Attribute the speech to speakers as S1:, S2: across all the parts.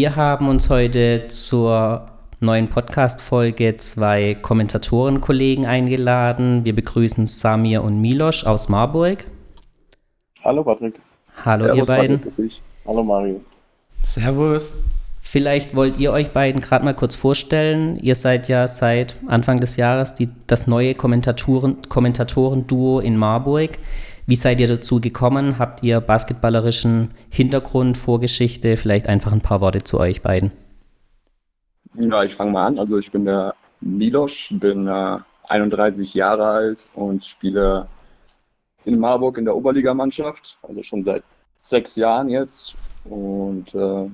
S1: Wir haben uns heute zur neuen Podcast-Folge zwei Kommentatorenkollegen eingeladen. Wir begrüßen Samir und Milosch aus Marburg.
S2: Hallo Patrick.
S1: Hallo Servus, ihr beiden. Patrick.
S2: Hallo Mario.
S3: Servus.
S1: Vielleicht wollt ihr euch beiden gerade mal kurz vorstellen. Ihr seid ja seit Anfang des Jahres die, das neue Kommentatoren, Kommentatoren-Duo in Marburg. Wie seid ihr dazu gekommen? Habt ihr basketballerischen Hintergrund, Vorgeschichte? Vielleicht einfach ein paar Worte zu euch beiden.
S2: Ja, ich fange mal an. Also ich bin der Milosch, bin äh, 31 Jahre alt und spiele in Marburg in der Oberligamannschaft, also schon seit sechs Jahren jetzt. Und äh,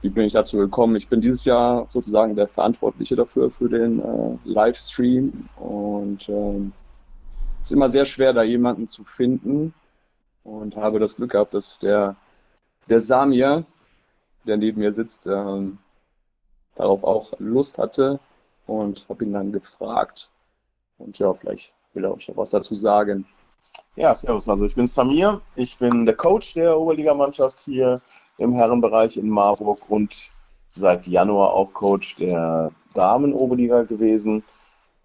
S2: wie bin ich dazu gekommen? Ich bin dieses Jahr sozusagen der Verantwortliche dafür, für den äh, Livestream. Und ähm, ist immer sehr schwer, da jemanden zu finden. Und habe das Glück gehabt, dass der, der Samir, der neben mir sitzt, ähm, darauf auch Lust hatte. Und habe ihn dann gefragt. Und ja, vielleicht will er euch noch was dazu sagen.
S4: Ja, servus. Also ich bin Samir. Ich bin der Coach der Oberligamannschaft hier im Herrenbereich in Marburg und seit Januar auch Coach der Damen-Oberliga gewesen.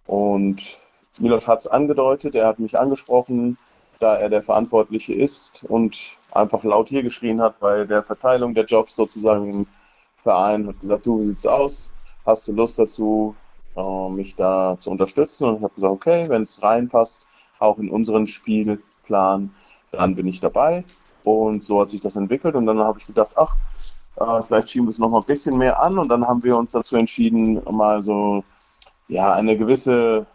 S4: Und Milos hat es angedeutet, er hat mich angesprochen, da er der Verantwortliche ist und einfach laut hier geschrien hat bei der Verteilung der Jobs sozusagen im Verein, hat gesagt, du, wie sieht's aus? Hast du Lust dazu, äh, mich da zu unterstützen? Und ich habe gesagt, okay, wenn es reinpasst, auch in unseren Spielplan, dann bin ich dabei. Und so hat sich das entwickelt. Und dann habe ich gedacht, ach, äh, vielleicht schieben wir es noch mal ein bisschen mehr an. Und dann haben wir uns dazu entschieden, mal so ja eine gewisse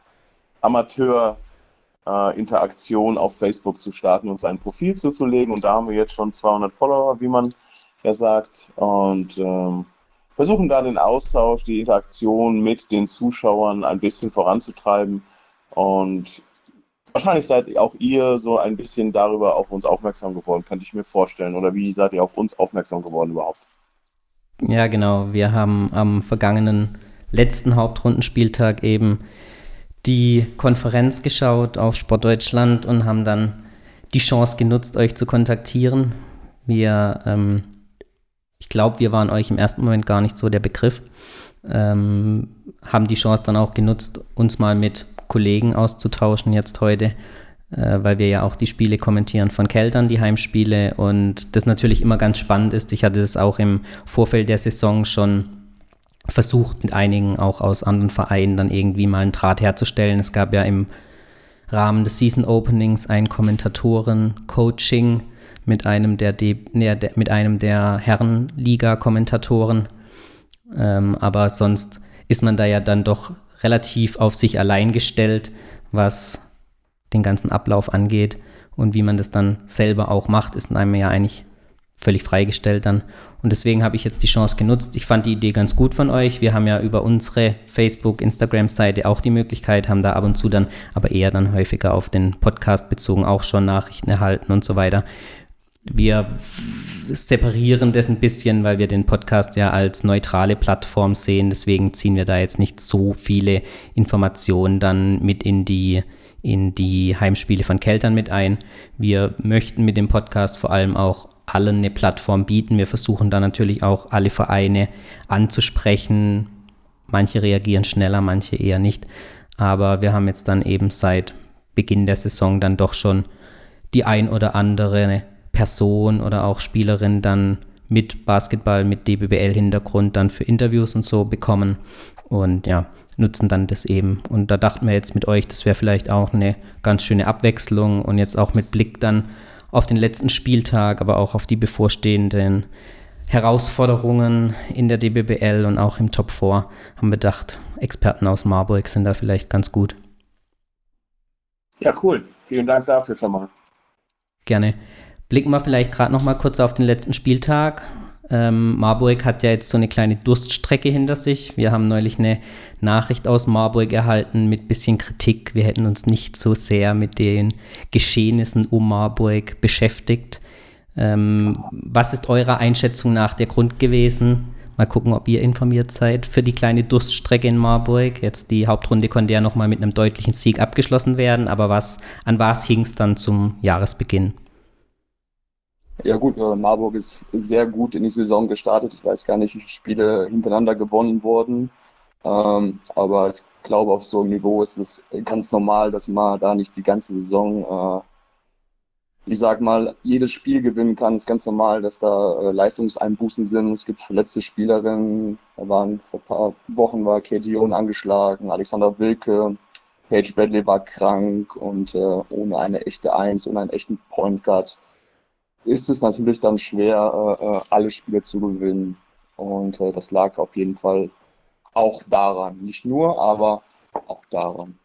S4: Amateur-Interaktion äh, auf Facebook zu starten und sein Profil zuzulegen. Und da haben wir jetzt schon 200 Follower, wie man ja sagt. Und ähm, versuchen da den Austausch, die Interaktion mit den Zuschauern ein bisschen voranzutreiben. Und Wahrscheinlich seid auch ihr so ein bisschen darüber auf uns aufmerksam geworden, könnte ich mir vorstellen. Oder wie seid ihr auf uns aufmerksam geworden überhaupt?
S1: Ja, genau. Wir haben am vergangenen letzten Hauptrundenspieltag eben die Konferenz geschaut auf Sportdeutschland und haben dann die Chance genutzt, euch zu kontaktieren. Wir, ähm, ich glaube, wir waren euch im ersten Moment gar nicht so der Begriff. Ähm, haben die Chance dann auch genutzt, uns mal mit Kollegen auszutauschen jetzt heute, äh, weil wir ja auch die Spiele kommentieren von Keltern, die Heimspiele und das natürlich immer ganz spannend ist. Ich hatte das auch im Vorfeld der Saison schon versucht, mit einigen auch aus anderen Vereinen dann irgendwie mal einen Draht herzustellen. Es gab ja im Rahmen des Season Openings ein Kommentatoren-Coaching mit einem der, De nee, der mit einem der Herrenliga-Kommentatoren. Ähm, aber sonst ist man da ja dann doch relativ auf sich allein gestellt, was den ganzen Ablauf angeht. Und wie man das dann selber auch macht, ist einem ja eigentlich völlig freigestellt dann. Und deswegen habe ich jetzt die Chance genutzt. Ich fand die Idee ganz gut von euch. Wir haben ja über unsere Facebook, Instagram-Seite auch die Möglichkeit, haben da ab und zu dann, aber eher dann häufiger auf den Podcast bezogen auch schon Nachrichten erhalten und so weiter. Wir separieren das ein bisschen, weil wir den Podcast ja als neutrale Plattform sehen. Deswegen ziehen wir da jetzt nicht so viele Informationen dann mit in die, in die Heimspiele von Keltern mit ein. Wir möchten mit dem Podcast vor allem auch allen eine Plattform bieten. Wir versuchen da natürlich auch alle Vereine anzusprechen. Manche reagieren schneller, manche eher nicht. Aber wir haben jetzt dann eben seit Beginn der Saison dann doch schon die ein oder andere Person oder auch Spielerin dann mit Basketball, mit DBBL-Hintergrund dann für Interviews und so bekommen und ja, nutzen dann das eben. Und da dachten wir jetzt mit euch, das wäre vielleicht auch eine ganz schöne Abwechslung und jetzt auch mit Blick dann auf den letzten Spieltag, aber auch auf die bevorstehenden Herausforderungen in der DBBL und auch im Top 4 haben wir gedacht, Experten aus Marburg sind da vielleicht ganz gut.
S4: Ja, cool. Vielen Dank dafür schon mal.
S1: Gerne. Blicken wir vielleicht gerade noch mal kurz auf den letzten Spieltag. Ähm, Marburg hat ja jetzt so eine kleine Durststrecke hinter sich. Wir haben neulich eine Nachricht aus Marburg erhalten mit bisschen Kritik. Wir hätten uns nicht so sehr mit den Geschehnissen um Marburg beschäftigt. Ähm, was ist eurer Einschätzung nach der Grund gewesen? Mal gucken, ob ihr informiert seid für die kleine Durststrecke in Marburg. Jetzt die Hauptrunde konnte ja noch mal mit einem deutlichen Sieg abgeschlossen werden, aber was, an was hing es dann zum Jahresbeginn?
S2: Ja gut, äh, Marburg ist sehr gut in die Saison gestartet. Ich weiß gar nicht, wie viele Spiele hintereinander gewonnen wurden. Ähm, aber ich glaube, auf so einem Niveau ist es ganz normal, dass man da nicht die ganze Saison, äh, ich sag mal, jedes Spiel gewinnen kann. Es ist ganz normal, dass da äh, Leistungseinbußen sind. Es gibt verletzte Spielerinnen. Da waren vor ein paar Wochen war Katie Owen angeschlagen, Alexander Wilke, Paige Bradley war krank und äh, ohne eine echte Eins, ohne einen echten Point Guard ist es natürlich dann schwer, äh, äh, alle Spiele zu gewinnen. Und äh, das lag auf jeden Fall auch daran. Nicht nur, aber auch daran.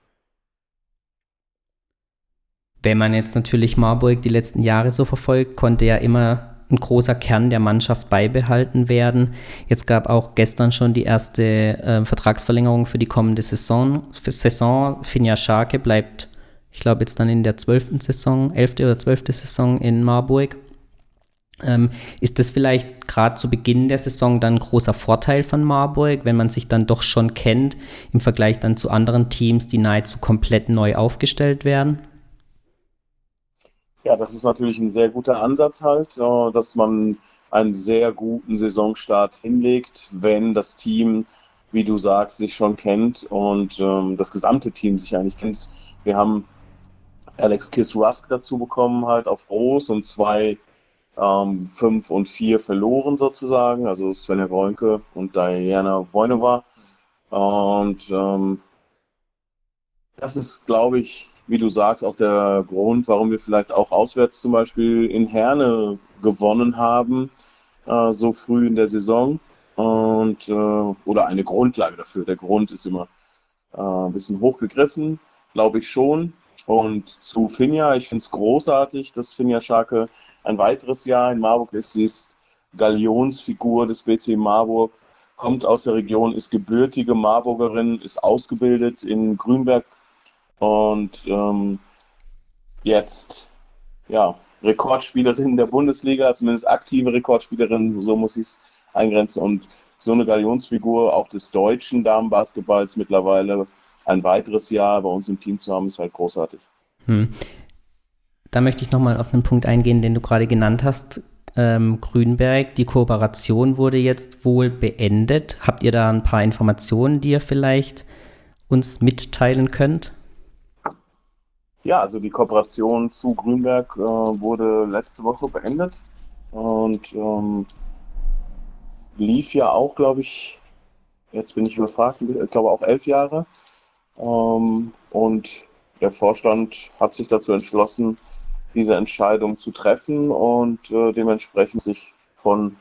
S1: Wenn man jetzt natürlich Marburg die letzten Jahre so verfolgt, konnte ja immer ein großer Kern der Mannschaft beibehalten werden. Jetzt gab auch gestern schon die erste äh, Vertragsverlängerung für die kommende Saison. Für Saison Finja Scharke bleibt, ich glaube, jetzt dann in der zwölften Saison, elfte oder zwölfte Saison in Marburg. Ähm, ist das vielleicht gerade zu Beginn der Saison dann ein großer Vorteil von Marburg, wenn man sich dann doch schon kennt, im Vergleich dann zu anderen Teams, die nahezu komplett neu aufgestellt werden?
S4: Ja, das ist natürlich ein sehr guter Ansatz halt, dass man einen sehr guten Saisonstart hinlegt, wenn das Team, wie du sagst, sich schon kennt und ähm, das gesamte Team sich eigentlich kennt. Wir haben Alex Kiss Rusk dazu bekommen, halt auf Groß und zwei ähm, fünf und vier verloren sozusagen, also Svenja Goenke und Diana Wojnova. Und ähm, das ist, glaube ich, wie du sagst, auch der Grund, warum wir vielleicht auch auswärts zum Beispiel in Herne gewonnen haben, äh, so früh in der Saison. Und äh, oder eine Grundlage dafür. Der Grund ist immer äh, ein bisschen hochgegriffen, glaube ich schon. Und zu Finja, ich finde es großartig, dass Finja Scharke ein weiteres Jahr in Marburg ist. Sie ist Galionsfigur des BC Marburg, kommt aus der Region, ist gebürtige Marburgerin, ist ausgebildet in Grünberg und ähm, jetzt ja Rekordspielerin der Bundesliga, zumindest aktive Rekordspielerin, so muss ich es eingrenzen. Und so eine Galionsfigur auch des deutschen Damenbasketballs mittlerweile ein weiteres Jahr bei uns im Team zu haben, ist halt großartig. Hm.
S1: Da möchte ich nochmal auf einen Punkt eingehen, den du gerade genannt hast. Ähm, Grünberg, die Kooperation wurde jetzt wohl beendet. Habt ihr da ein paar Informationen, die ihr vielleicht uns mitteilen könnt?
S4: Ja, also die Kooperation zu Grünberg äh, wurde letzte Woche beendet und ähm, lief ja auch, glaube ich, jetzt bin ich überfragt, ich glaube auch elf Jahre. Ähm, und der Vorstand hat sich dazu entschlossen, diese Entscheidung zu treffen und äh, dementsprechend sich von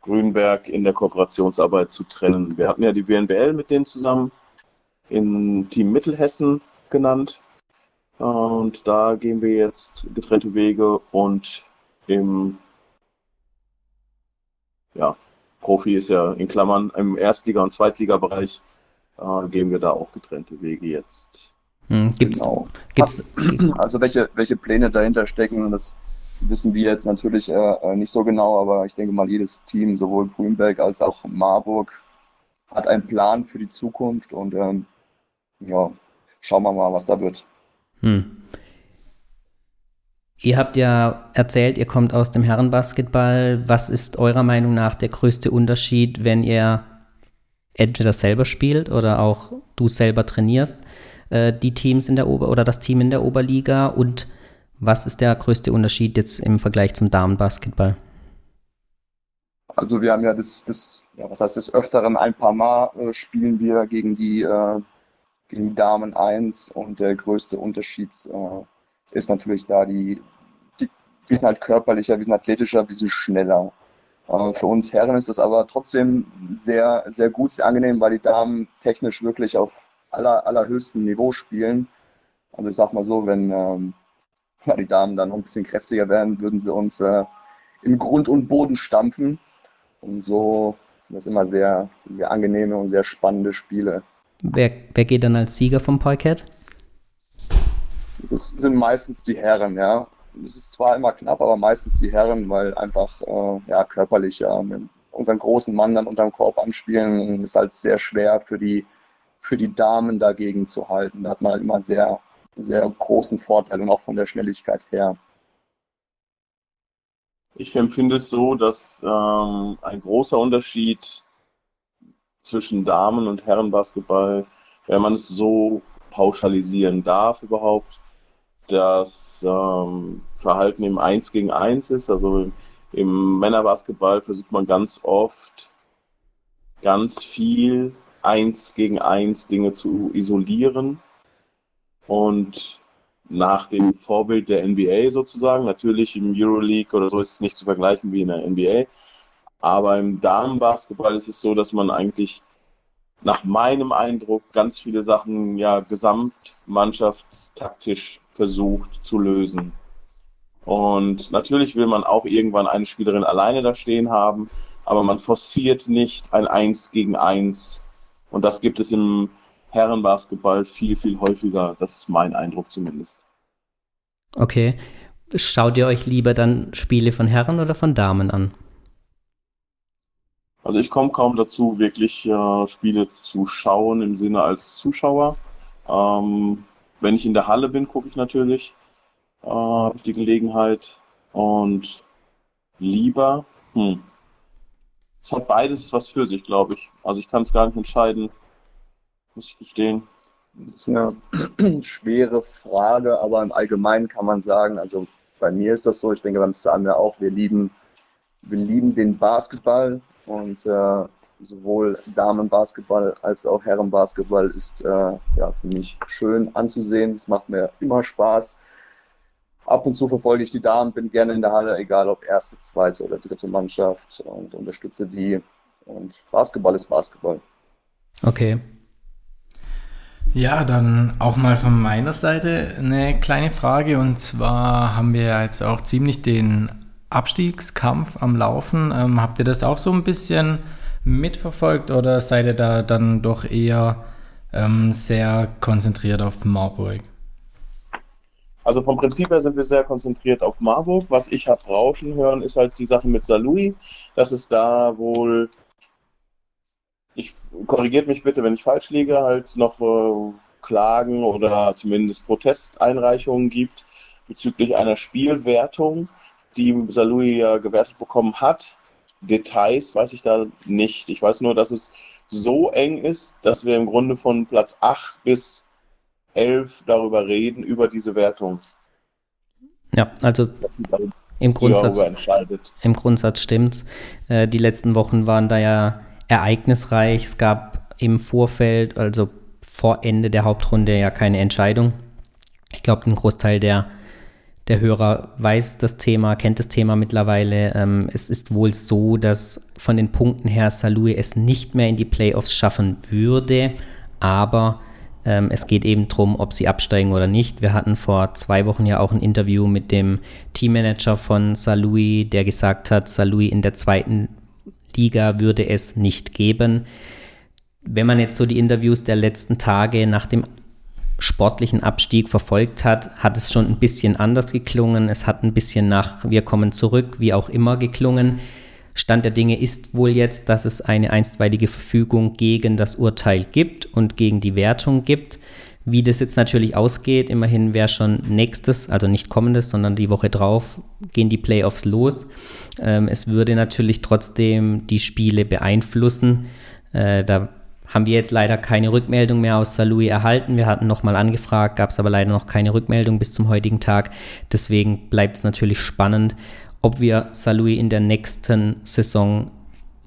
S4: Grünberg in der Kooperationsarbeit zu trennen. Wir hatten ja die WNBL mit denen zusammen in Team Mittelhessen genannt. Und da gehen wir jetzt getrennte Wege und im ja, Profi ist ja in Klammern im Erstliga- und Zweitliga-Bereich äh, gehen wir da auch getrennte Wege jetzt.
S2: Hm, gibt's, genau. Gibt's, also welche, welche Pläne dahinter stecken, das wissen wir jetzt natürlich äh, äh, nicht so genau, aber ich denke mal, jedes Team, sowohl Grünberg als auch Marburg, hat einen Plan für die Zukunft und ähm, ja, schauen wir mal, was da wird. Hm.
S1: Ihr habt ja erzählt, ihr kommt aus dem Herrenbasketball. Was ist eurer Meinung nach der größte Unterschied, wenn ihr entweder selber spielt oder auch du selber trainierst, äh, die Teams in der Ober- oder das Team in der Oberliga und was ist der größte Unterschied jetzt im Vergleich zum Damenbasketball?
S2: Also wir haben ja das, das ja, was heißt des Öfteren ein paar Mal äh, spielen wir gegen die, äh, gegen die Damen 1 und der größte Unterschied äh, ist natürlich da die, die, wir sind halt körperlicher, wir sind athletischer, wir sind schneller. Äh, für uns Herren ist das aber trotzdem sehr, sehr gut, sehr angenehm, weil die Damen technisch wirklich auf aller, allerhöchstem Niveau spielen. Also ich sag mal so, wenn ähm, ja, die Damen dann noch ein bisschen kräftiger werden, würden sie uns äh, im Grund und Boden stampfen. Und so sind das immer sehr, sehr angenehme und sehr spannende Spiele.
S1: Wer, wer geht dann als Sieger vom Parkett?
S2: Das sind meistens die Herren, ja es ist zwar immer knapp, aber meistens die Herren, weil einfach äh, ja, körperlich ja, mit unseren großen Mann dann unterm Korb anspielen, ist halt sehr schwer für die, für die Damen dagegen zu halten. Da hat man halt immer sehr, sehr großen Vorteil und auch von der Schnelligkeit her.
S4: Ich empfinde es so, dass ähm, ein großer Unterschied zwischen Damen- und Herrenbasketball, wenn man es so pauschalisieren darf überhaupt, das ähm, Verhalten im Eins gegen Eins ist. Also im Männerbasketball versucht man ganz oft ganz viel Eins gegen Eins Dinge zu isolieren und nach dem Vorbild der NBA sozusagen. Natürlich im Euroleague oder so ist es nicht zu vergleichen wie in der NBA. Aber im Damenbasketball ist es so, dass man eigentlich nach meinem Eindruck ganz viele Sachen ja gesamtmannschaftstaktisch versucht zu lösen. Und natürlich will man auch irgendwann eine Spielerin alleine da stehen haben, aber man forciert nicht ein Eins gegen Eins. Und das gibt es im Herrenbasketball viel, viel häufiger. Das ist mein Eindruck zumindest.
S1: Okay. Schaut ihr euch lieber dann Spiele von Herren oder von Damen an?
S4: Also ich komme kaum dazu, wirklich äh, Spiele zu schauen im Sinne als Zuschauer. Ähm, wenn ich in der Halle bin, gucke ich natürlich, äh, habe ich die Gelegenheit und lieber, hm, es hat beides was für sich, glaube ich. Also ich kann es gar nicht entscheiden, muss ich gestehen.
S2: Das ist eine schwere Frage, aber im Allgemeinen kann man sagen, also bei mir ist das so, ich denke beim Samuel auch, wir lieben, wir lieben den Basketball und äh, sowohl Damenbasketball als auch Herrenbasketball ist äh, ja ziemlich schön anzusehen. Es macht mir immer Spaß. Ab und zu verfolge ich die Damen, bin gerne in der Halle, egal ob erste, zweite oder dritte Mannschaft und unterstütze die. Und Basketball ist Basketball.
S1: Okay.
S3: Ja, dann auch mal von meiner Seite eine kleine Frage. Und zwar haben wir jetzt auch ziemlich den Abstiegskampf am Laufen. Ähm, habt ihr das auch so ein bisschen mitverfolgt oder seid ihr da dann doch eher ähm, sehr konzentriert auf Marburg?
S4: Also vom Prinzip her sind wir sehr konzentriert auf Marburg. Was ich habe rauschen hören, ist halt die Sache mit Salui, dass es da wohl ich korrigiert mich bitte, wenn ich falsch liege, halt noch äh, Klagen oder zumindest Protesteinreichungen gibt bezüglich einer Spielwertung, die Salui ja gewertet bekommen hat. Details weiß ich da nicht. Ich weiß nur, dass es so eng ist, dass wir im Grunde von Platz 8 bis 11 darüber reden, über diese Wertung.
S1: Ja, also im Grundsatz, im Grundsatz stimmt's. Äh, die letzten Wochen waren da ja ereignisreich. Es gab im Vorfeld, also vor Ende der Hauptrunde, ja keine Entscheidung. Ich glaube, ein Großteil der, der Hörer weiß das Thema, kennt das Thema mittlerweile. Ähm, es ist wohl so, dass von den Punkten her Salui es nicht mehr in die Playoffs schaffen würde, aber ähm, es geht eben darum, ob sie absteigen oder nicht. Wir hatten vor zwei Wochen ja auch ein Interview mit dem Teammanager von Salui, der gesagt hat, Salui in der zweiten Liga würde es nicht geben. Wenn man jetzt so die Interviews der letzten Tage nach dem sportlichen Abstieg verfolgt hat, hat es schon ein bisschen anders geklungen. Es hat ein bisschen nach Wir kommen zurück, wie auch immer geklungen. Stand der Dinge ist wohl jetzt, dass es eine einstweilige Verfügung gegen das Urteil gibt und gegen die Wertung gibt. Wie das jetzt natürlich ausgeht, immerhin wäre schon nächstes, also nicht kommendes, sondern die Woche drauf, gehen die Playoffs los. Ähm, es würde natürlich trotzdem die Spiele beeinflussen. Äh, da haben wir jetzt leider keine Rückmeldung mehr aus St. erhalten. Wir hatten nochmal angefragt, gab es aber leider noch keine Rückmeldung bis zum heutigen Tag. Deswegen bleibt es natürlich spannend, ob wir St. in der nächsten Saison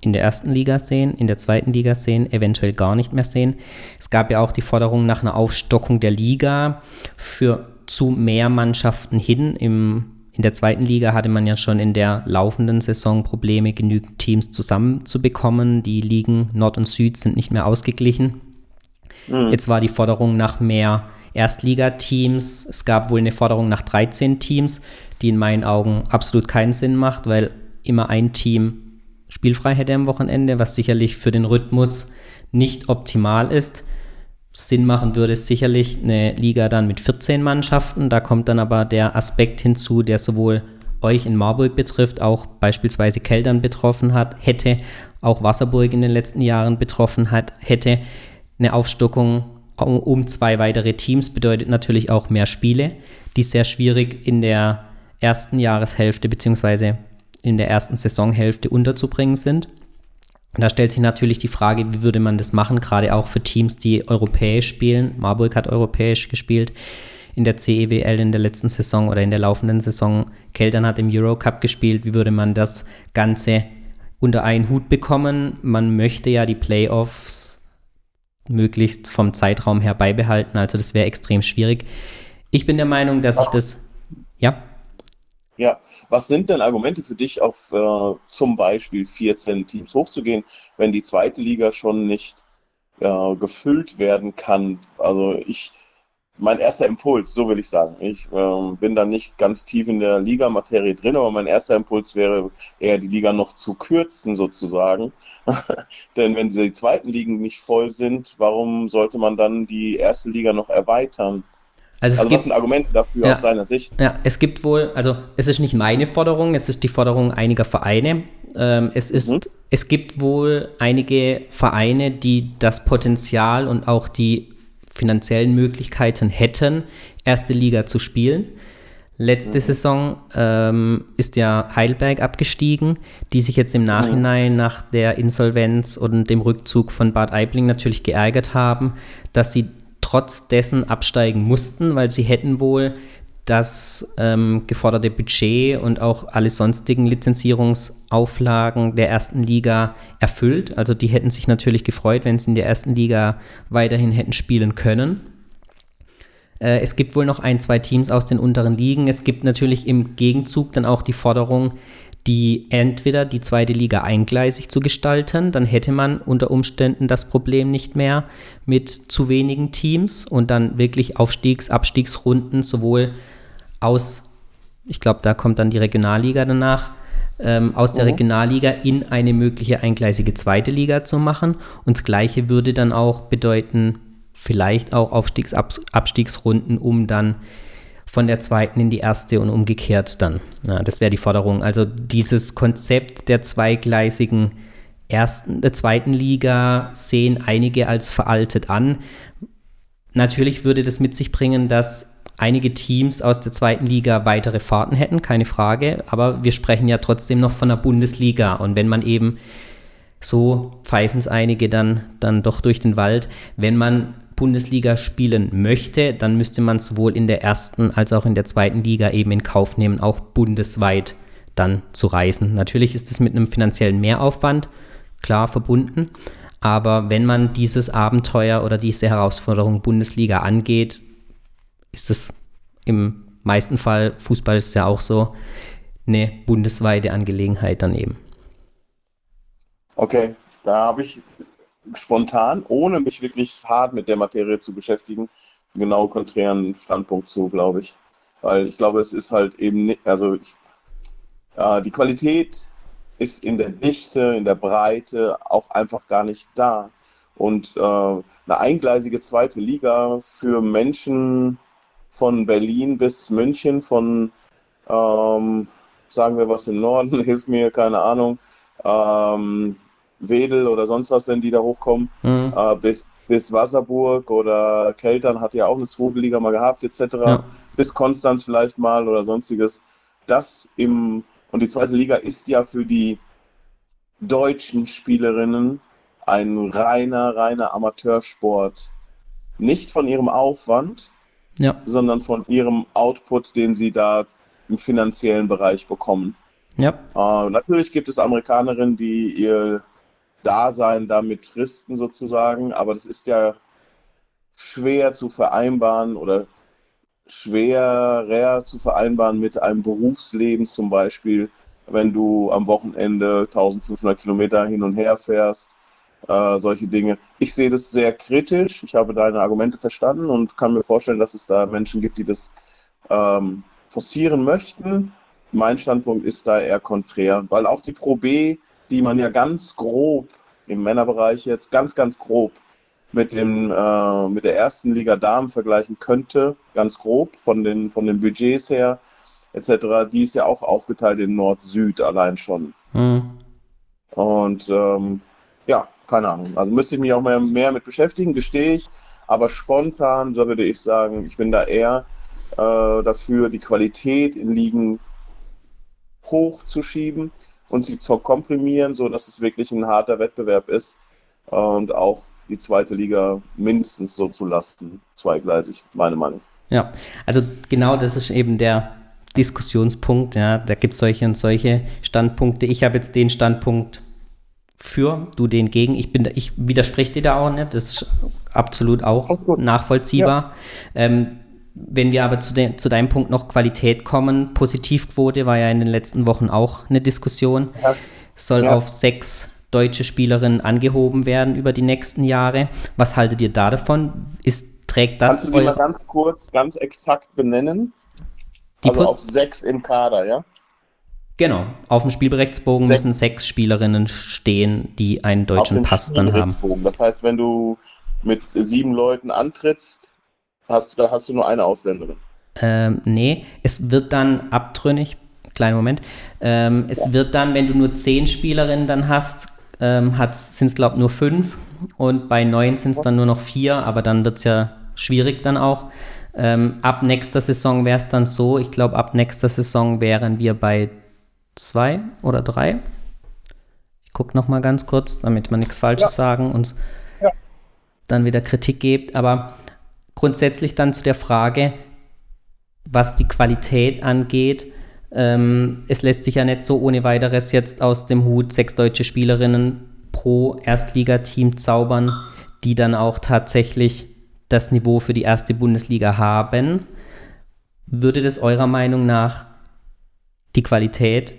S1: in der ersten Liga sehen, in der zweiten Liga sehen, eventuell gar nicht mehr sehen. Es gab ja auch die Forderung nach einer Aufstockung der Liga für zu mehr Mannschaften hin. Im, in der zweiten Liga hatte man ja schon in der laufenden Saison Probleme, genügend Teams zusammenzubekommen. Die Ligen Nord und Süd sind nicht mehr ausgeglichen. Mhm. Jetzt war die Forderung nach mehr Erstligateams. Es gab wohl eine Forderung nach 13 Teams, die in meinen Augen absolut keinen Sinn macht, weil immer ein Team spielfrei hätte am Wochenende, was sicherlich für den Rhythmus nicht optimal ist. Sinn machen würde sicherlich eine Liga dann mit 14 Mannschaften. Da kommt dann aber der Aspekt hinzu, der sowohl euch in Marburg betrifft, auch beispielsweise Keldern betroffen hat, hätte, auch Wasserburg in den letzten Jahren betroffen hat, hätte. Eine Aufstockung um zwei weitere Teams bedeutet natürlich auch mehr Spiele, die sehr schwierig in der ersten Jahreshälfte beziehungsweise in der ersten Saisonhälfte unterzubringen sind. Da stellt sich natürlich die Frage, wie würde man das machen, gerade auch für Teams, die europäisch spielen. Marburg hat europäisch gespielt in der CEWL in der letzten Saison oder in der laufenden Saison. Keltern hat im Eurocup gespielt. Wie würde man das Ganze unter einen Hut bekommen? Man möchte ja die Playoffs möglichst vom Zeitraum her beibehalten. Also das wäre extrem schwierig. Ich bin der Meinung, dass ich das, ja.
S4: Ja, was sind denn Argumente für dich, auf äh, zum Beispiel 14 Teams hochzugehen, wenn die zweite Liga schon nicht äh, gefüllt werden kann? Also ich, mein erster Impuls, so will ich sagen. Ich äh, bin da nicht ganz tief in der Liga-Materie drin, aber mein erster Impuls wäre eher die Liga noch zu kürzen sozusagen. Denn wenn die zweiten Ligen nicht voll sind, warum sollte man dann die erste Liga noch erweitern?
S1: Also,
S4: also
S1: gibt,
S4: was sind Argumente dafür
S1: ja,
S4: aus deiner Sicht?
S1: Ja, es gibt wohl, also es ist nicht meine Forderung, es ist die Forderung einiger Vereine. Ähm, es, ist, mhm. es gibt wohl einige Vereine, die das Potenzial und auch die finanziellen Möglichkeiten hätten, erste Liga zu spielen. Letzte mhm. Saison ähm, ist ja Heidelberg abgestiegen, die sich jetzt im mhm. Nachhinein mhm. nach der Insolvenz und dem Rückzug von Bad Aibling natürlich geärgert haben, dass sie trotz dessen absteigen mussten, weil sie hätten wohl das ähm, geforderte Budget und auch alle sonstigen Lizenzierungsauflagen der ersten Liga erfüllt. Also die hätten sich natürlich gefreut, wenn sie in der ersten Liga weiterhin hätten spielen können. Äh, es gibt wohl noch ein, zwei Teams aus den unteren Ligen. Es gibt natürlich im Gegenzug dann auch die Forderung, die entweder die zweite Liga eingleisig zu gestalten, dann hätte man unter Umständen das Problem nicht mehr mit zu wenigen Teams und dann wirklich Aufstiegs-, Abstiegsrunden sowohl aus, ich glaube, da kommt dann die Regionalliga danach, ähm, aus der oh. Regionalliga in eine mögliche eingleisige zweite Liga zu machen. Und das Gleiche würde dann auch bedeuten, vielleicht auch Aufstiegs-, Abstiegsrunden, um dann von der zweiten in die erste und umgekehrt dann. Ja, das wäre die Forderung. Also dieses Konzept der zweigleisigen ersten, der zweiten Liga sehen einige als veraltet an. Natürlich würde das mit sich bringen, dass einige Teams aus der zweiten Liga weitere Fahrten hätten, keine Frage. Aber wir sprechen ja trotzdem noch von der Bundesliga. Und wenn man eben so pfeifen es einige dann, dann doch durch den Wald, wenn man Bundesliga spielen möchte, dann müsste man sowohl in der ersten als auch in der zweiten Liga eben in Kauf nehmen, auch bundesweit dann zu reisen. Natürlich ist es mit einem finanziellen Mehraufwand klar verbunden, aber wenn man dieses Abenteuer oder diese Herausforderung Bundesliga angeht, ist es im meisten Fall, Fußball ist ja auch so, eine bundesweite Angelegenheit daneben.
S4: Okay, da habe ich spontan, ohne mich wirklich hart mit der Materie zu beschäftigen, genau konträren Standpunkt zu, glaube ich. Weil ich glaube, es ist halt eben nicht, also ich, ja, die Qualität ist in der Dichte, in der Breite auch einfach gar nicht da. Und äh, eine eingleisige zweite Liga für Menschen von Berlin bis München, von ähm, sagen wir was im Norden, hilft mir, keine Ahnung, ähm, Wedel oder sonst was, wenn die da hochkommen, mhm. äh, bis, bis Wasserburg oder Keltern hat ja auch eine zweite Liga mal gehabt, etc. Ja. Bis Konstanz vielleicht mal oder sonstiges. Das im, und die zweite Liga ist ja für die deutschen Spielerinnen ein reiner, reiner Amateursport. Nicht von ihrem Aufwand, ja. sondern von ihrem Output, den sie da im finanziellen Bereich bekommen. Ja. Äh, natürlich gibt es Amerikanerinnen, die ihr Dasein damit fristen sozusagen, aber das ist ja schwer zu vereinbaren oder schwerer zu vereinbaren mit einem Berufsleben zum Beispiel, wenn du am Wochenende 1500 Kilometer hin und her fährst, äh, solche Dinge. Ich sehe das sehr kritisch. Ich habe deine Argumente verstanden und kann mir vorstellen, dass es da Menschen gibt, die das ähm, forcieren möchten. Mein Standpunkt ist da eher konträr, weil auch die Pro B die man ja ganz grob im Männerbereich jetzt ganz, ganz grob mit dem äh, mit der ersten Liga Damen vergleichen könnte, ganz grob von den von den Budgets her etc. Die ist ja auch aufgeteilt in Nord-Süd allein schon. Mhm. Und ähm, ja, keine Ahnung. Also müsste ich mich auch mehr, mehr mit beschäftigen, gestehe ich. Aber spontan, so würde ich sagen, ich bin da eher äh, dafür, die Qualität in Ligen hochzuschieben und sie zu komprimieren, so dass es wirklich ein harter Wettbewerb ist und auch die zweite Liga mindestens so zu lassen, zweigleisig, meine Meinung.
S1: Ja, also genau das ist eben der Diskussionspunkt, ja, da gibt es solche und solche Standpunkte. Ich habe jetzt den Standpunkt für, du den gegen. Ich bin, ich widerspreche dir da auch nicht, das ist absolut auch nachvollziehbar. Ja. Ähm, wenn wir aber zu, de zu, deinem Punkt noch Qualität kommen, Positivquote war ja in den letzten Wochen auch eine Diskussion. Ja. Soll ja. auf sechs deutsche Spielerinnen angehoben werden über die nächsten Jahre. Was haltet ihr da davon? Ist, trägt das
S4: Kannst du sie mal ganz kurz, ganz exakt benennen? Die also auf sechs im Kader, ja?
S1: Genau, auf dem Spielberichtsbogen sechs. müssen sechs Spielerinnen stehen, die einen deutschen Pass dann haben.
S4: Das heißt, wenn du mit sieben Leuten antrittst, hast, da hast du nur eine Ausländerin.
S1: Ähm, nee, es wird dann abtrünnig, kleinen Moment, ähm, es ja. wird dann, wenn du nur zehn Spielerinnen dann hast, ähm, sind es glaube ich nur fünf und bei neun sind es dann nur noch vier, aber dann wird es ja schwierig dann auch. Ähm, ab nächster Saison wäre es dann so, ich glaube ab nächster Saison wären wir bei zwei oder drei. Ich gucke noch mal ganz kurz, damit man nichts Falsches ja. sagen und ja. dann wieder Kritik gibt, aber grundsätzlich dann zu der Frage, was die Qualität angeht. Ähm, es lässt sich ja nicht so ohne weiteres jetzt aus dem Hut sechs deutsche Spielerinnen pro Erstligateam zaubern, die dann auch tatsächlich das Niveau für die erste Bundesliga haben. Würde das eurer Meinung nach die Qualität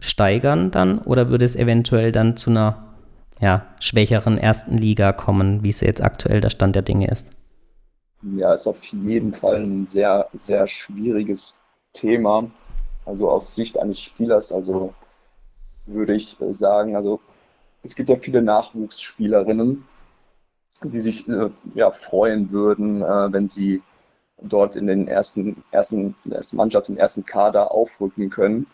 S1: steigern dann oder würde es eventuell dann zu einer ja, schwächeren ersten Liga kommen, wie es jetzt aktuell der Stand der Dinge ist?
S2: Ja, ist auf jeden Fall ein sehr, sehr schwieriges Thema. Also aus Sicht eines Spielers, also würde ich sagen, also es gibt ja viele Nachwuchsspielerinnen, die sich äh, ja freuen würden, äh, wenn sie dort in den ersten, ersten, ersten Mannschaft, im ersten Kader aufrücken können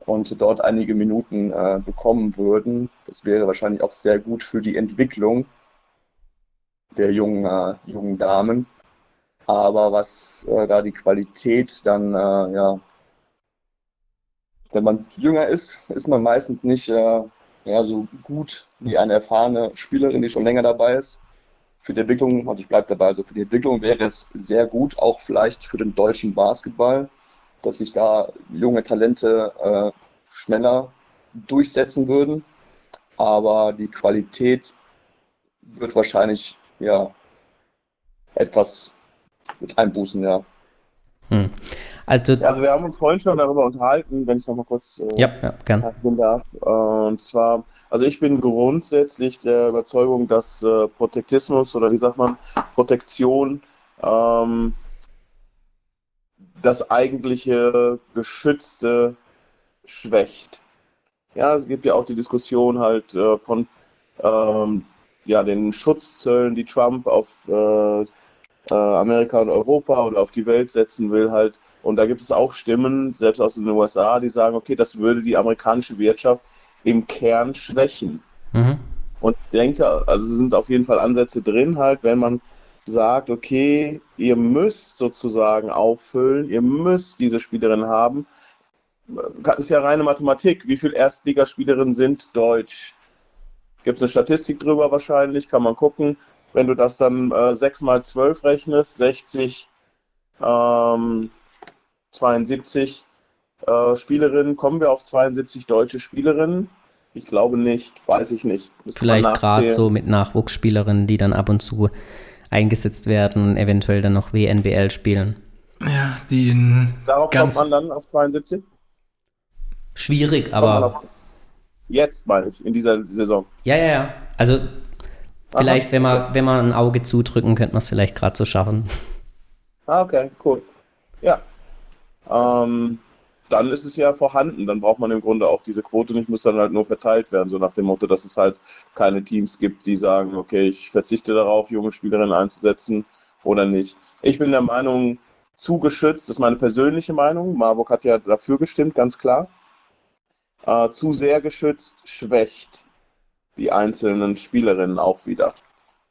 S2: und dort einige Minuten äh, bekommen würden. Das wäre wahrscheinlich auch sehr gut für die Entwicklung der jungen, äh, jungen Damen. Aber was äh, da die Qualität dann, äh, ja, wenn man jünger ist, ist man meistens nicht äh, ja, so gut wie eine erfahrene Spielerin, die schon länger dabei ist. Für die Entwicklung, und ich bleibe dabei, also für die Entwicklung wäre es sehr gut, auch vielleicht für den deutschen Basketball, dass sich da junge Talente äh, schneller durchsetzen würden. Aber die Qualität wird wahrscheinlich ja etwas mit einbußen, ja. Hm.
S4: Also, also wir haben uns vorhin schon darüber unterhalten, wenn ich noch mal kurz
S1: äh, ja, ja, gern.
S4: darf. Äh, und zwar, also ich bin grundsätzlich der Überzeugung, dass äh, Protektismus oder wie sagt man, Protektion ähm, das eigentliche Geschützte schwächt. Ja, es gibt ja auch die Diskussion halt äh, von ähm, ja, den Schutzzöllen, die Trump auf äh, äh, Amerika und Europa oder auf die Welt setzen will, halt. Und da gibt es auch Stimmen, selbst aus den USA, die sagen, okay, das würde die amerikanische Wirtschaft im Kern schwächen. Mhm. Und ich denke, also sind auf jeden Fall Ansätze drin, halt, wenn man sagt, okay, ihr müsst sozusagen auffüllen, ihr müsst diese Spielerin haben. Das ist ja reine Mathematik. Wie viele Erstligaspielerinnen sind deutsch? Gibt es eine Statistik drüber wahrscheinlich, kann man gucken. Wenn du das dann äh, 6 mal 12 rechnest, 60, ähm, 72 äh, Spielerinnen, kommen wir auf 72 deutsche Spielerinnen? Ich glaube nicht, weiß ich nicht.
S1: Müssen Vielleicht gerade so mit Nachwuchsspielerinnen, die dann ab und zu eingesetzt werden und eventuell dann noch WNBL spielen.
S3: Ja, die in
S4: Darauf kommt man dann auf 72?
S1: Schwierig, aber
S4: Jetzt meine ich, in dieser Saison.
S1: Ja, ja, ja. Also vielleicht, Aha. wenn man, wenn man ein Auge zudrücken, könnte man es vielleicht gerade so schaffen.
S4: Ah, okay, cool. Ja. Ähm, dann ist es ja vorhanden. Dann braucht man im Grunde auch diese Quote nicht, muss dann halt nur verteilt werden, so nach dem Motto, dass es halt keine Teams gibt, die sagen, okay, ich verzichte darauf, junge Spielerinnen einzusetzen oder nicht. Ich bin der Meinung, zugeschützt, das ist meine persönliche Meinung. Marburg hat ja dafür gestimmt, ganz klar äh, zu sehr geschützt schwächt die einzelnen Spielerinnen auch wieder.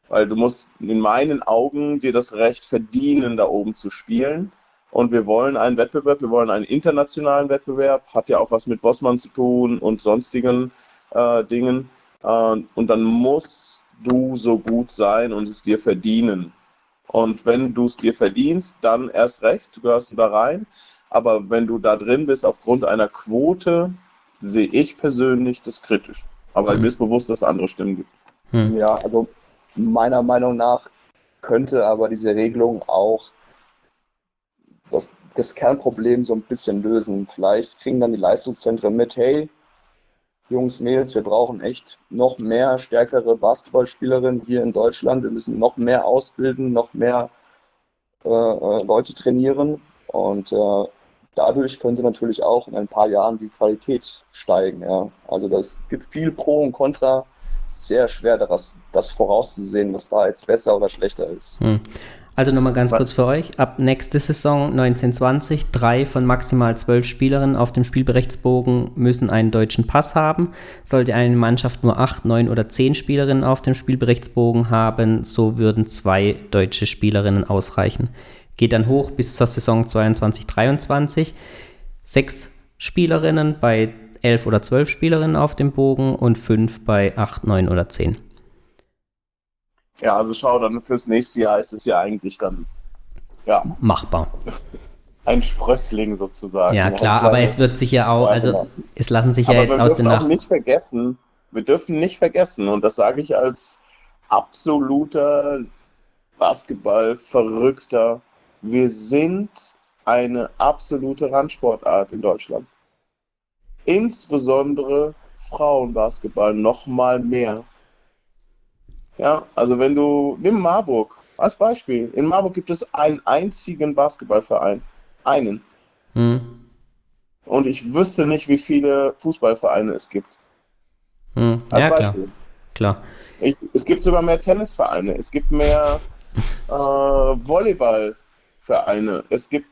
S4: Weil du musst in meinen Augen dir das Recht verdienen, da oben zu spielen. Und wir wollen einen Wettbewerb, wir wollen einen internationalen Wettbewerb, hat ja auch was mit Bossmann zu tun und sonstigen äh, Dingen. Äh, und dann musst du so gut sein und es dir verdienen. Und wenn du es dir verdienst, dann erst recht, gehörst du da rein. Aber wenn du da drin bist aufgrund einer Quote, sehe ich persönlich das kritisch. Aber mhm. mir ist bewusst, dass es andere Stimmen gibt.
S2: Mhm. Ja, also meiner Meinung nach könnte aber diese Regelung auch das, das Kernproblem so ein bisschen lösen. Vielleicht kriegen dann die Leistungszentren mit, hey, Jungs, Mädels, wir brauchen echt noch mehr stärkere Basketballspielerinnen hier in Deutschland. Wir müssen noch mehr ausbilden, noch mehr äh, äh Leute trainieren. Und äh, dadurch könnte natürlich auch in ein paar Jahren die Qualität steigen. Ja. Also das gibt viel Pro und Contra. Sehr schwer, das, das vorauszusehen, was da jetzt besser oder schlechter ist. Hm.
S1: Also nochmal ganz Was? kurz für euch. Ab nächste Saison 1920, drei von maximal zwölf Spielerinnen auf dem Spielberichtsbogen müssen einen deutschen Pass haben. Sollte eine Mannschaft nur acht, neun oder zehn Spielerinnen auf dem Spielberichtsbogen haben, so würden zwei deutsche Spielerinnen ausreichen. Geht dann hoch bis zur Saison 22, 23. Sechs Spielerinnen bei elf oder zwölf Spielerinnen auf dem Bogen und fünf bei acht, neun oder zehn.
S4: Ja, also schau, dann fürs nächste Jahr ist es ja eigentlich dann ja,
S1: machbar.
S4: Ein Sprössling sozusagen.
S1: Ja, klar, aber es wird sich ja auch, also es lassen sich
S4: aber
S1: ja jetzt aus den
S4: Nach. nicht vergessen, wir dürfen nicht vergessen, und das sage ich als absoluter Basketball-Verrückter, wir sind eine absolute Randsportart in Deutschland. Insbesondere Frauenbasketball noch mal mehr. Ja, also wenn du, nimm Marburg als Beispiel. In Marburg gibt es einen einzigen Basketballverein. Einen. Hm. Und ich wüsste nicht, wie viele Fußballvereine es gibt.
S1: Hm. Als ja, Beispiel. klar. klar.
S4: Ich, es gibt sogar mehr Tennisvereine. Es gibt mehr äh, Volleyballvereine. Es gibt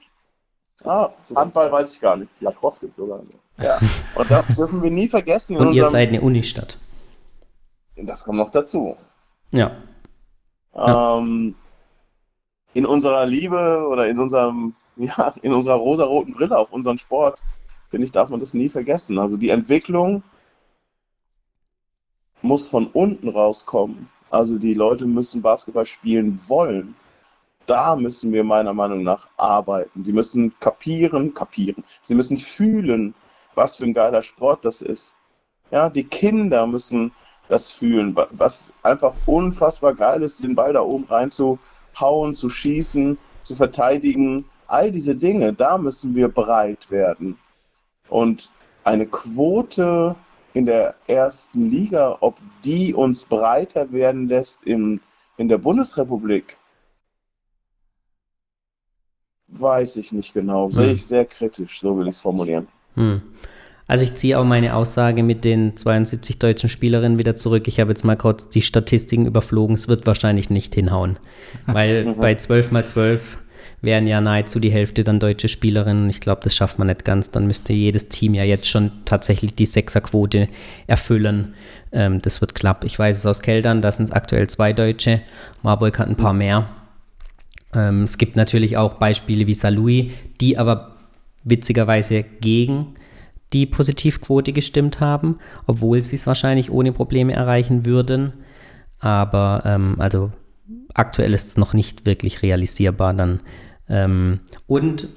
S4: Ah, Handball weiß ich gar nicht. Lacrosse gibt sogar. Ja. Und das dürfen wir nie vergessen.
S1: Und ihr seid eine Unistadt.
S4: Das kommt noch dazu.
S1: Ja.
S4: Ähm, in unserer Liebe oder in unserem, ja, in unserer rosaroten Brille auf unseren Sport, finde ich, darf man das nie vergessen. Also die Entwicklung muss von unten rauskommen. Also die Leute müssen Basketball spielen wollen. Da müssen wir meiner Meinung nach arbeiten. Die müssen kapieren, kapieren. Sie müssen fühlen, was für ein geiler Sport das ist. Ja, die Kinder müssen das fühlen, was einfach unfassbar geil ist, den Ball da oben rein zu schießen, zu verteidigen. All diese Dinge, da müssen wir breit werden. Und eine Quote in der ersten Liga, ob die uns breiter werden lässt im, in der Bundesrepublik, weiß ich nicht genau. Sehe hm. ich sehr kritisch, so will ich es formulieren.
S1: Hm. Also ich ziehe auch meine Aussage mit den 72 deutschen Spielerinnen wieder zurück. Ich habe jetzt mal kurz die Statistiken überflogen. Es wird wahrscheinlich nicht hinhauen. Weil mhm. bei 12 mal 12 wären ja nahezu die Hälfte dann deutsche Spielerinnen. Ich glaube, das schafft man nicht ganz. Dann müsste jedes Team ja jetzt schon tatsächlich die Sechserquote erfüllen. Ähm, das wird knapp. Ich weiß es aus Keldern, da sind es aktuell zwei Deutsche. Marburg hat ein paar mehr. Ähm, es gibt natürlich auch Beispiele wie Salui, die aber witzigerweise gegen die Positivquote gestimmt haben, obwohl sie es wahrscheinlich ohne Probleme erreichen würden. Aber ähm, also aktuell ist es noch nicht wirklich realisierbar dann. Ähm, und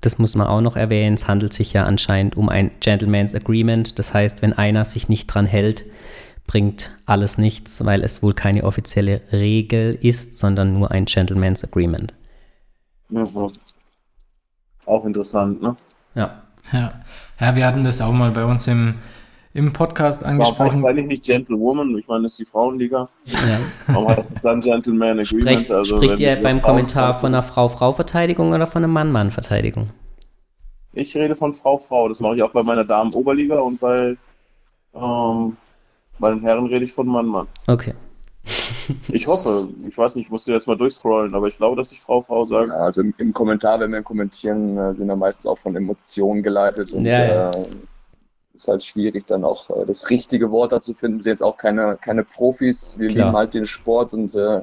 S1: das muss man auch noch erwähnen, es handelt sich ja anscheinend um ein Gentleman's Agreement. Das heißt, wenn einer sich nicht dran hält, bringt alles nichts, weil es wohl keine offizielle Regel ist, sondern nur ein Gentleman's Agreement.
S4: Mhm. Auch interessant, ne?
S1: Ja.
S3: Ja. ja, wir hatten das auch mal bei uns im, im Podcast angesprochen.
S4: Warum eigentlich nicht Gentlewoman? Ich meine, das ist die Frauenliga. Ja. Warum hat es dann Gentleman Agreement?
S1: Sprecht, also, spricht ihr beim Kommentar von einer Frau-Frau-Verteidigung oder von einer Mann-Mann-Verteidigung?
S4: Ich rede von Frau-Frau. Das mache ich auch bei meiner Damen-Oberliga und bei, ähm, bei den Herren rede ich von Mann-Mann.
S1: Okay.
S4: Ich hoffe, ich weiß nicht, ich musste jetzt mal durchscrollen, aber ich glaube, dass ich Frau Frau sage.
S2: Ja, also im, im, Kommentar, wenn wir kommentieren, äh, sind wir meistens auch von Emotionen geleitet und ja, ja. Äh, ist halt schwierig, dann auch äh, das richtige Wort dazu finden. Wir sind jetzt auch keine, keine Profis, wir Klar. lieben halt den Sport und äh,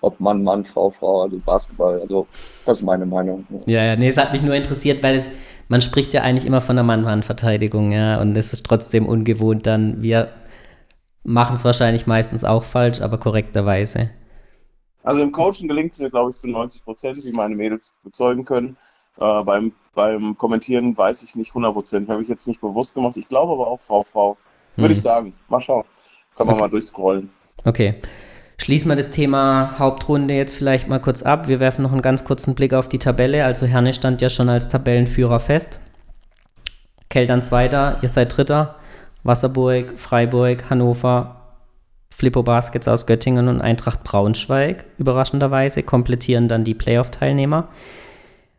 S2: ob Mann, Mann, Frau, Frau, also Basketball. Also das ist meine Meinung.
S1: Ja, ja, nee, es hat mich nur interessiert, weil es, man spricht ja eigentlich immer von der Mann-Mann-Verteidigung, ja, und es ist trotzdem ungewohnt dann. Wir machen es wahrscheinlich meistens auch falsch, aber korrekterweise.
S4: Also im Coaching gelingt es mir, glaube ich, zu 90 Prozent, wie meine Mädels bezeugen können. Äh, beim, beim Kommentieren weiß ich es nicht 100 Prozent. Habe ich jetzt nicht bewusst gemacht. Ich glaube aber auch Frau, Frau. Würde hm. ich sagen. Mal schauen. Kann man okay. mal durchscrollen.
S1: Okay. Schließen wir das Thema Hauptrunde jetzt vielleicht mal kurz ab. Wir werfen noch einen ganz kurzen Blick auf die Tabelle. Also Herne stand ja schon als Tabellenführer fest. Keltern Zweiter, ihr seid Dritter. Wasserburg, Freiburg, Hannover, Flippo Baskets aus Göttingen und Eintracht Braunschweig, überraschenderweise, komplettieren dann die Playoff-Teilnehmer.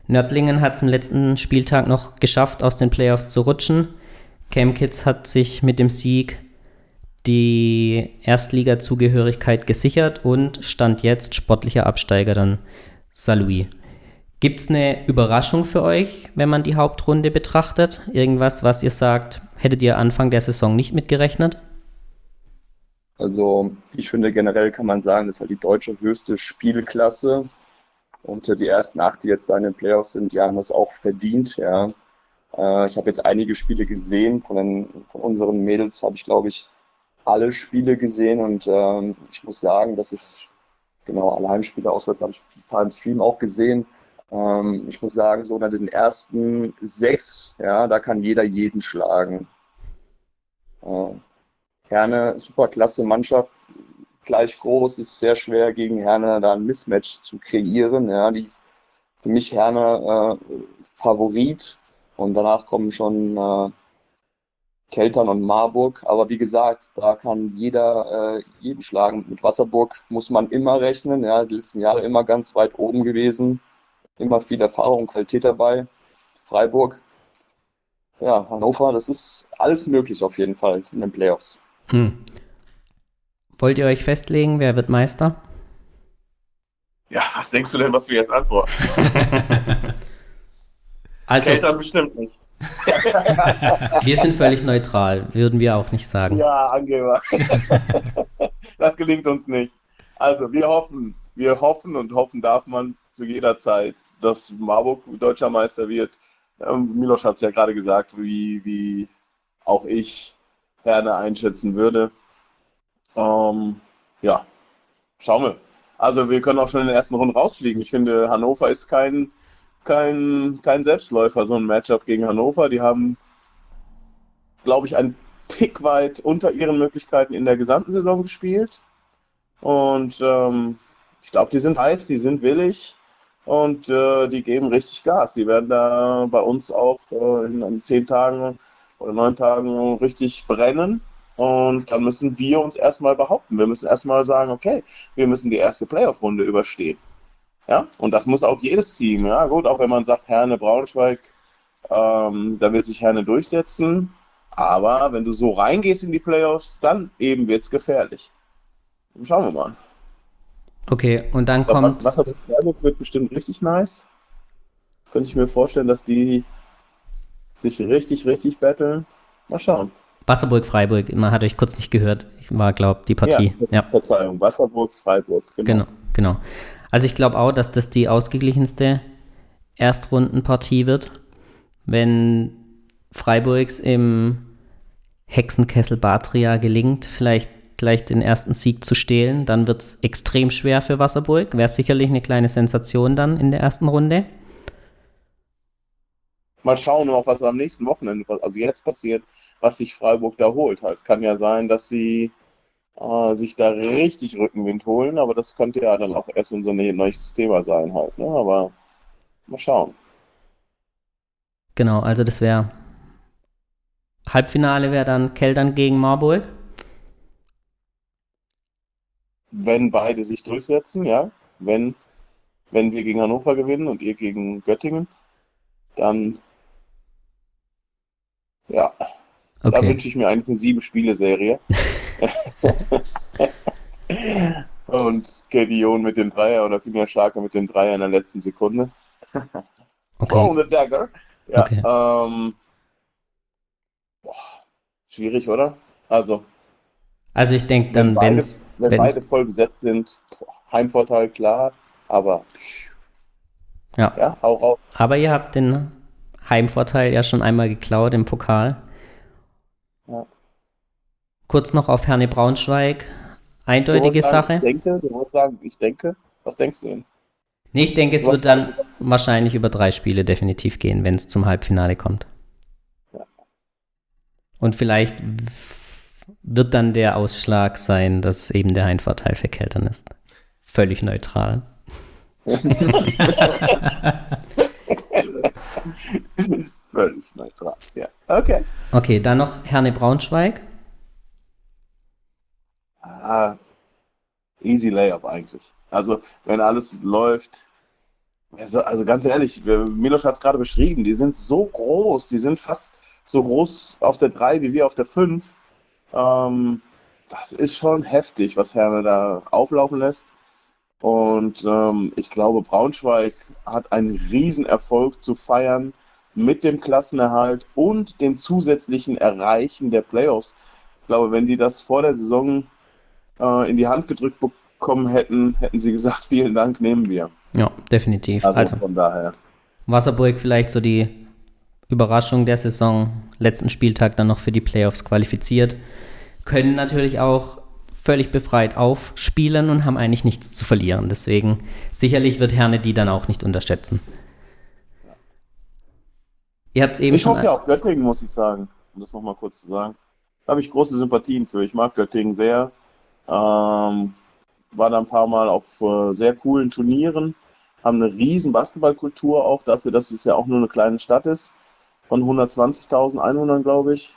S1: Nördlingen hat es im letzten Spieltag noch geschafft, aus den Playoffs zu rutschen. Camkids hat sich mit dem Sieg die Erstliga-Zugehörigkeit gesichert und stand jetzt sportlicher Absteiger dann Saint-Louis. Gibt es eine Überraschung für euch, wenn man die Hauptrunde betrachtet? Irgendwas, was ihr sagt, hättet ihr Anfang der Saison nicht mitgerechnet?
S2: Also ich finde generell kann man sagen, das ist halt die deutsche höchste Spielklasse. Und die ersten acht, die jetzt da in den Playoffs sind, die haben das auch verdient. Ja. Äh, ich habe jetzt einige Spiele gesehen. Von, den, von unseren Mädels habe ich, glaube ich, alle Spiele gesehen. Und ähm, ich muss sagen, das ist genau alle Heimspiele auswärts am im Stream auch gesehen. Ähm, ich muss sagen, so unter den ersten sechs, ja, da kann jeder jeden schlagen. Äh, Herne, super klasse Mannschaft, gleich groß, ist sehr schwer gegen Herne da ein Mismatch zu kreieren. Ja, die für mich Herne äh, Favorit und danach kommen schon äh, Keltern und Marburg. Aber wie gesagt, da kann jeder äh, jeden schlagen. Mit Wasserburg muss man immer rechnen. Ja, die letzten Jahre immer ganz weit oben gewesen. Immer viel Erfahrung und Qualität dabei. Freiburg, ja, Hannover, das ist alles möglich auf jeden Fall in den Playoffs. Hm.
S1: Wollt ihr euch festlegen, wer wird Meister?
S4: Ja, was denkst du denn, was wir jetzt antworten?
S1: also, Keltern bestimmt nicht. wir sind völlig neutral, würden wir auch nicht sagen.
S4: Ja, Angeber. das gelingt uns nicht. Also, wir hoffen, wir hoffen und hoffen darf man zu jeder Zeit, dass Marburg deutscher Meister wird. Ähm, Milos hat es ja gerade gesagt, wie, wie auch ich Herne einschätzen würde. Ähm, ja, schauen wir. Also wir können auch schon in den ersten Runden rausfliegen. Ich finde, Hannover ist kein, kein, kein Selbstläufer, so ein Matchup gegen Hannover. Die haben, glaube ich, einen Tick weit unter ihren Möglichkeiten in der gesamten Saison gespielt. Und ähm, ich glaube, die sind heiß, die sind willig und äh, die geben richtig Gas. Die werden da bei uns auch äh, in, in zehn Tagen oder neun Tagen richtig brennen. Und dann müssen wir uns erstmal behaupten. Wir müssen erstmal sagen, okay, wir müssen die erste Playoff-Runde überstehen. Ja, und das muss auch jedes Team. Ja, gut, auch wenn man sagt, Herne Braunschweig, ähm, da wird sich Herne durchsetzen. Aber wenn du so reingehst in die Playoffs, dann eben wird es gefährlich. Schauen wir mal.
S1: Okay, und dann kommt.
S4: Wasser wird bestimmt richtig nice. Könnte ich mir vorstellen, dass die sich richtig, richtig battlen. Mal schauen.
S1: Wasserburg, Freiburg, man hat euch kurz nicht gehört. Ich war, glaube die Partie.
S4: Ja, ja, Verzeihung, Wasserburg, Freiburg.
S1: Genau, genau. genau. Also ich glaube auch, dass das die ausgeglichenste Erstrundenpartie wird. Wenn Freiburgs im Hexenkessel Batria gelingt, vielleicht gleich den ersten Sieg zu stehlen, dann wird es extrem schwer für Wasserburg. Wäre sicherlich eine kleine Sensation dann in der ersten Runde
S4: mal schauen, auch was am nächsten Wochenende, also jetzt passiert, was sich Freiburg da holt. Es kann ja sein, dass sie äh, sich da richtig Rückenwind holen, aber das könnte ja dann auch erst unser neues Thema sein halt. Ne? Aber mal schauen.
S1: Genau, also das wäre Halbfinale wäre dann Keltern gegen Marburg.
S4: Wenn beide sich durchsetzen, ja. Wenn, wenn wir gegen Hannover gewinnen und ihr gegen Göttingen, dann ja. Okay. Da wünsche ich mir eigentlich eine sieben-Spiele-Serie. Und Kedion mit dem Dreier oder vielmehr Scharke mit dem Dreier in der letzten Sekunde.
S1: Okay. Oh,
S4: the dagger. Ja, okay. ähm, boah, schwierig, oder? Also.
S1: Also ich denke dann,
S4: wenn
S1: wenn's,
S4: beide, wenn beide voll besetzt sind, Heimvorteil klar, aber
S1: ja.
S4: ja, hau raus.
S1: Aber ihr habt den Heimvorteil ja schon einmal geklaut im Pokal.
S4: Ja.
S1: Kurz noch auf Herne Braunschweig. Eindeutige
S4: sagen,
S1: Sache.
S4: Ich denke, du wolltest sagen, ich denke. Was denkst du denn?
S1: Nee, ich denke, es wird dann wahrscheinlich über drei Spiele definitiv gehen, wenn es zum Halbfinale kommt.
S4: Ja.
S1: Und vielleicht wird dann der Ausschlag sein, dass eben der Heimvorteil für Keltern ist. Völlig neutral.
S4: Völlig neutral. Ja. Okay.
S1: Okay, dann noch Herne Braunschweig.
S4: Ah, easy Layup eigentlich. Also, wenn alles läuft. Also, also ganz ehrlich, Milos hat es gerade beschrieben, die sind so groß, die sind fast so groß auf der 3 wie wir auf der 5. Ähm, das ist schon heftig, was Herne da auflaufen lässt. Und ähm, ich glaube, Braunschweig hat einen Riesenerfolg zu feiern mit dem Klassenerhalt und dem zusätzlichen Erreichen der Playoffs. Ich glaube, wenn die das vor der Saison äh, in die Hand gedrückt bekommen hätten, hätten sie gesagt, vielen Dank, nehmen wir.
S1: Ja, definitiv.
S4: Also,
S1: Also,
S4: von daher.
S1: Wasserburg vielleicht so die Überraschung der Saison, letzten Spieltag dann noch für die Playoffs qualifiziert, können natürlich auch völlig befreit aufspielen und haben eigentlich nichts zu verlieren. Deswegen sicherlich wird Herne die dann auch nicht unterschätzen. Ihr habt eben
S4: Ich hoffe ja auf Göttingen, muss ich sagen, um das nochmal kurz zu sagen. Da habe ich große Sympathien für. Ich mag Göttingen sehr. Ähm, war da ein paar Mal auf äh, sehr coolen Turnieren, haben eine riesen Basketballkultur auch dafür, dass es ja auch nur eine kleine Stadt ist, von 120.000 Einwohnern, glaube ich.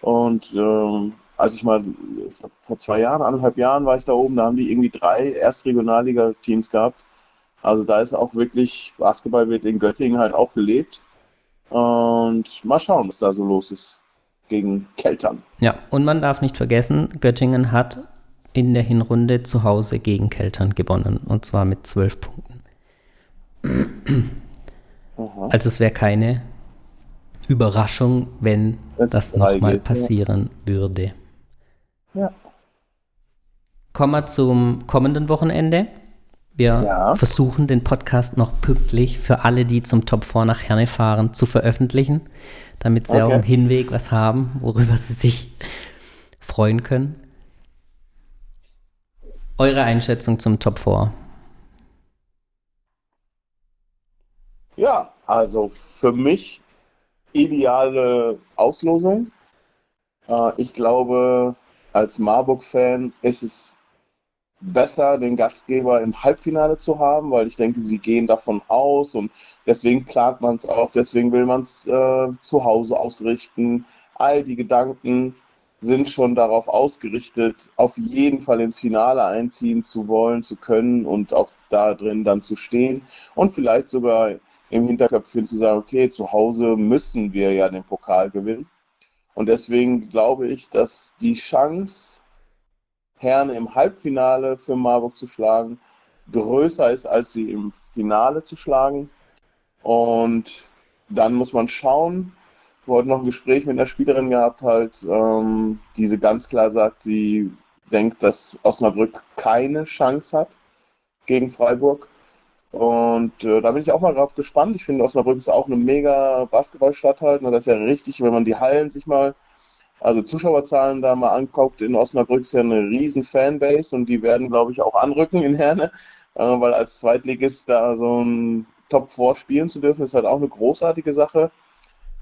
S4: Und ähm, als ich mal, ich glaub, vor zwei Jahren, anderthalb Jahren war ich da oben, da haben die irgendwie drei Erstregionalliga-Teams gehabt. Also da ist auch wirklich, Basketball wird in Göttingen halt auch gelebt. Und mal schauen, was da so los ist gegen Keltern.
S1: Ja, und man darf nicht vergessen, Göttingen hat in der Hinrunde zu Hause gegen Keltern gewonnen. Und zwar mit zwölf Punkten.
S4: Aha.
S1: Also es wäre keine Überraschung, wenn das
S4: drei
S1: nochmal
S4: geht, ja.
S1: passieren würde.
S4: Ja.
S1: Kommen wir zum kommenden Wochenende. Wir
S4: Ja.
S1: versuchen den Podcast noch pünktlich für alle, die zum Top 4 nach Herne fahren, zu veröffentlichen, damit sie
S4: Okay.
S1: auch im Hinweg was haben, worüber sie sich freuen können. Eure Einschätzung zum Top 4.
S4: Ja, also für mich ideale Auslosung. Äh, ich glaube, als Marburg-Fan ist es besser, den Gastgeber im Halbfinale zu haben, weil ich denke, sie gehen davon aus und deswegen plant man es auch, deswegen will man es äh, zu Hause ausrichten. All die Gedanken sind schon darauf ausgerichtet, auf jeden Fall ins Finale einziehen zu wollen, zu können und auch da drin dann zu stehen und vielleicht sogar im Hinterköpfchen zu sagen, okay, zu Hause müssen wir ja den Pokal gewinnen. Und deswegen glaube ich, dass die Chance, Herne im Halbfinale für Marburg zu schlagen, größer ist, als sie im Finale zu schlagen. Und dann muss man schauen. Heute noch ein Gespräch mit einer Spielerin gehabt, halt, ähm, die sie ganz klar sagt, sie denkt, dass Osnabrück keine Chance hat gegen Freiburg. Und äh, da bin ich auch mal drauf gespannt. Ich finde, Osnabrück ist auch eine mega Basketballstadt halt. Und das ist ja richtig, wenn man die Hallen sich mal, also Zuschauerzahlen da mal anguckt. In Osnabrück ist ja eine riesen Fanbase und die werden, glaube ich, auch anrücken in Herne. Äh, weil als Zweitligist da so ein Top 4 spielen zu dürfen, ist halt auch eine großartige Sache.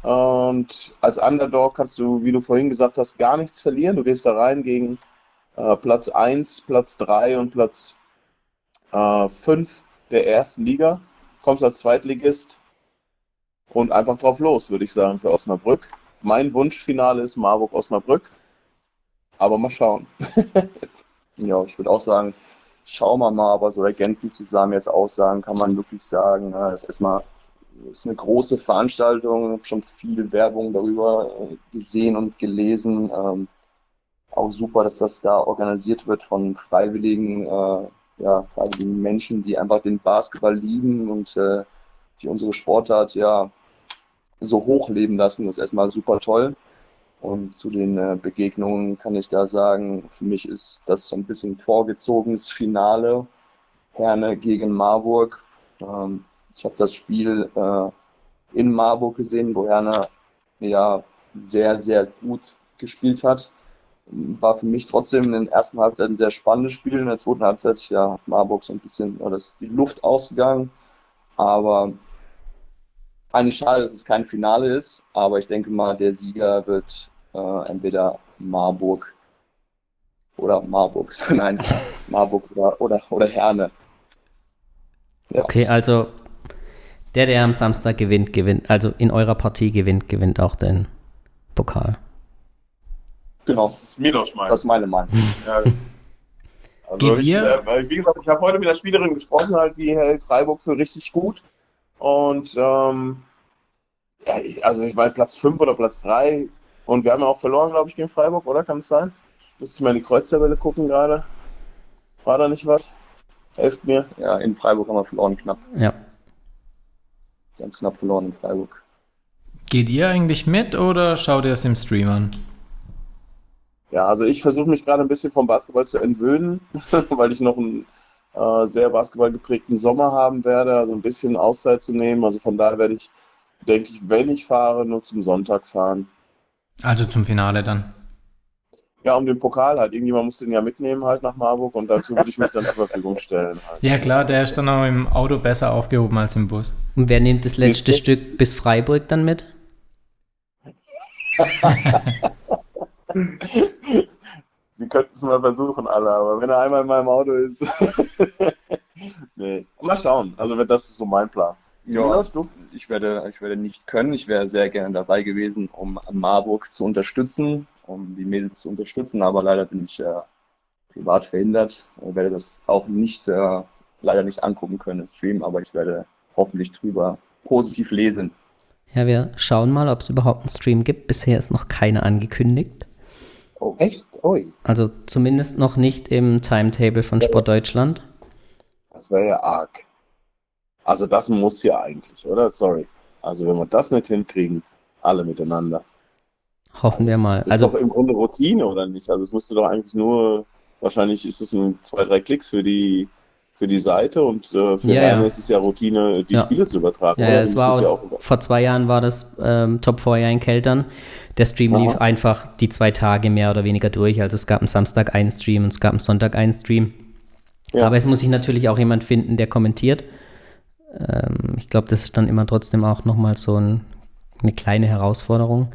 S4: Und als Underdog kannst du, wie du vorhin gesagt hast, gar nichts verlieren. Du gehst da rein gegen äh, Platz 1, Platz 3 und Platz äh, 5 der ersten Liga, kommst als Zweitligist und einfach drauf los, würde ich sagen, für Osnabrück. Mein Wunschfinale ist Marburg-Osnabrück, aber mal schauen.
S2: Ja, ich würde auch sagen, schauen wir mal, aber so ergänzend zusammen jetzt aussagen, kann man wirklich sagen, na, es ist es ist eine große Veranstaltung, habe schon viel Werbung darüber äh, gesehen und gelesen. Ähm, auch super, dass das da organisiert wird von freiwilligen, äh, ja, freiwilligen Menschen, die einfach den Basketball lieben und äh, die unsere Sportart ja so hochleben lassen. Das ist erstmal super toll. Und zu den Begegnungen kann ich da sagen, für mich ist das so ein bisschen vorgezogenes Finale. Herne gegen Marburg. Ähm, ich habe das Spiel äh, in Marburg gesehen, wo Herne ja sehr, sehr gut gespielt hat. War für mich trotzdem in den ersten Halbzeit ein sehr spannendes Spiel. In der zweiten Halbzeit ja Marburg so ein bisschen, oder ist die Luft ausgegangen. Aber eigentlich schade, dass es kein Finale ist. Aber ich denke mal, der Sieger wird äh, entweder Marburg oder Marburg, nein, Marburg oder, oder, oder Herne.
S1: Ja. Okay, also der, der am Samstag gewinnt, gewinnt, also in eurer Partie gewinnt, gewinnt auch den Pokal.
S4: Genau. Das ist mir doch meine.
S2: Das ist meine Meinung.
S4: Ja. Also Geht ich, ihr? Äh, wie gesagt, ich habe heute mit der Spielerin gesprochen, halt, die hält Freiburg für richtig gut. Und ähm, ja, also ich meine Platz 5 oder Platz 3 und wir haben ja auch verloren, glaube ich, gegen Freiburg, oder? Kann es sein? Müsste ich mal in die Kreuztabelle gucken gerade. War da nicht was? Helft mir.
S2: Ja, in Freiburg haben wir verloren knapp.
S1: Ja.
S2: Ganz knapp verloren in Freiburg.
S3: Geht ihr eigentlich mit oder schaut ihr es im Stream an?
S4: Ja, also ich versuche mich gerade ein bisschen vom Basketball zu entwöhnen, weil ich noch einen äh, sehr basketballgeprägten Sommer haben werde, also ein bisschen Auszeit zu nehmen. Also von daher werde ich, denke ich, wenn ich fahre, nur zum Sonntag fahren.
S3: Also zum Finale dann.
S4: Ja, um den Pokal halt. Irgendjemand muss den ja mitnehmen halt nach Marburg und dazu würde ich mich dann zur Verfügung stellen. Halt.
S3: Ja klar, der ist dann auch im Auto besser aufgehoben als im Bus.
S1: Und wer nimmt das letzte Stück bis Freiburg dann mit?
S4: Sie könnten es mal versuchen, alle, aber wenn er einmal in meinem Auto ist. nee. Mal schauen. Also das ist so mein Plan.
S2: Ja, ich werde, ich werde nicht können. Ich wäre sehr gerne dabei gewesen, um Marburg zu unterstützen, um die Mädels zu unterstützen, aber leider bin ich äh, privat verhindert. Ich werde das auch nicht, äh, leider nicht angucken können im Stream, aber ich werde hoffentlich drüber positiv lesen.
S1: Ja, wir schauen mal, ob es überhaupt einen Stream gibt. Bisher ist noch keiner angekündigt.
S4: Oh, echt? Ui.
S1: Also zumindest noch nicht im Timetable von Sport Deutschland.
S4: Das wäre ja arg. Also das muss ja eigentlich, oder? Sorry. Also wenn wir das nicht hinkriegen, alle miteinander.
S1: Hoffen wir mal.
S4: Ist also doch im Grunde Routine, oder nicht? Also es müsste doch eigentlich nur, wahrscheinlich ist es nur zwei, drei Klicks für die für die Seite und äh, für
S1: ja, ja.
S4: ist es ja Routine, die ja. Spiele zu übertragen.
S1: Ja, es war auch, vor zwei Jahren war das ähm, Top 4 ja in Keltern. Der Stream Aha. lief einfach die zwei Tage mehr oder weniger durch. Also es gab am Samstag einen Stream und es gab am Sonntag einen Stream. Aber es muss sich natürlich auch jemand finden, der kommentiert. Ähm, ich glaube, das ist dann immer trotzdem auch nochmal so ein, eine kleine Herausforderung.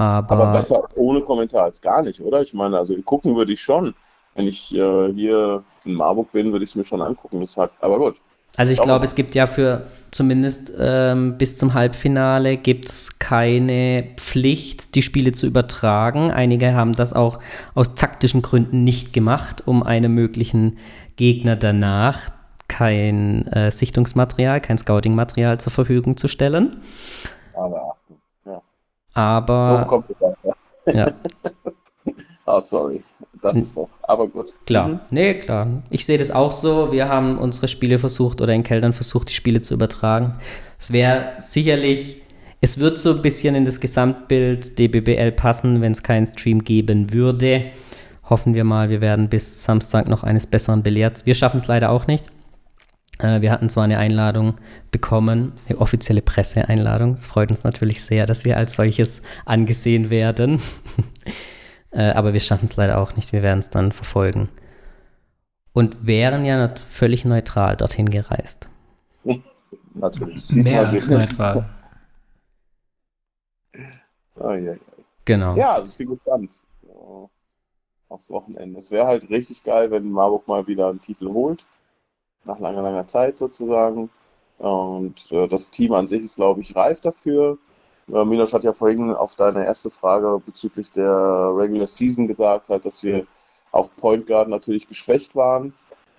S1: Aber,
S4: Aber besser ohne Kommentar als gar nicht, oder? Ich meine, also gucken würde ich schon. Wenn ich äh, hier in Marburg bin, würde ich es mir schon angucken. Das hat, aber gut.
S1: Also ich glaube, es gibt ja für zumindest ähm, bis zum Halbfinale gibt es keine Pflicht, die Spiele zu übertragen. Einige haben das auch aus taktischen Gründen nicht gemacht, um einem möglichen Gegner danach kein äh, Sichtungsmaterial, kein Scouting-Material zur Verfügung zu stellen.
S4: Aber.
S1: Aber.
S4: So kommt es dann, ja. ja. oh, sorry. Das ist doch, aber gut.
S1: Klar, mhm. nee, klar. Ich sehe das auch so. Wir haben unsere Spiele versucht oder in Keldern versucht, die Spiele zu übertragen. Es wäre sicherlich, es wird so ein bisschen in das Gesamtbild DBBL passen, wenn es keinen Stream geben würde. Hoffen wir mal, wir werden bis Samstag noch eines Besseren belehrt. Wir schaffen es leider auch nicht. Äh, wir hatten zwar eine Einladung bekommen, eine offizielle Presseeinladung. Es freut uns natürlich sehr, dass wir als solches angesehen werden. Äh, aber wir schaffen es leider auch nicht. Wir werden es dann verfolgen. Und wären ja völlig neutral dorthin gereist.
S4: Natürlich.
S3: Mehr als neutral.
S4: Oh, ja, ja.
S1: Genau.
S4: Ja, also ich bin gespannt. Aufs Wochenende. Es wäre halt richtig geil, wenn Marburg mal wieder einen Titel holt nach langer, langer Zeit sozusagen. Und äh, das Team an sich ist, glaube ich, reif dafür. Äh, Milos hat ja vorhin auf deine erste Frage bezüglich der Regular Season gesagt, halt, dass wir auf Point Guard natürlich geschwächt waren.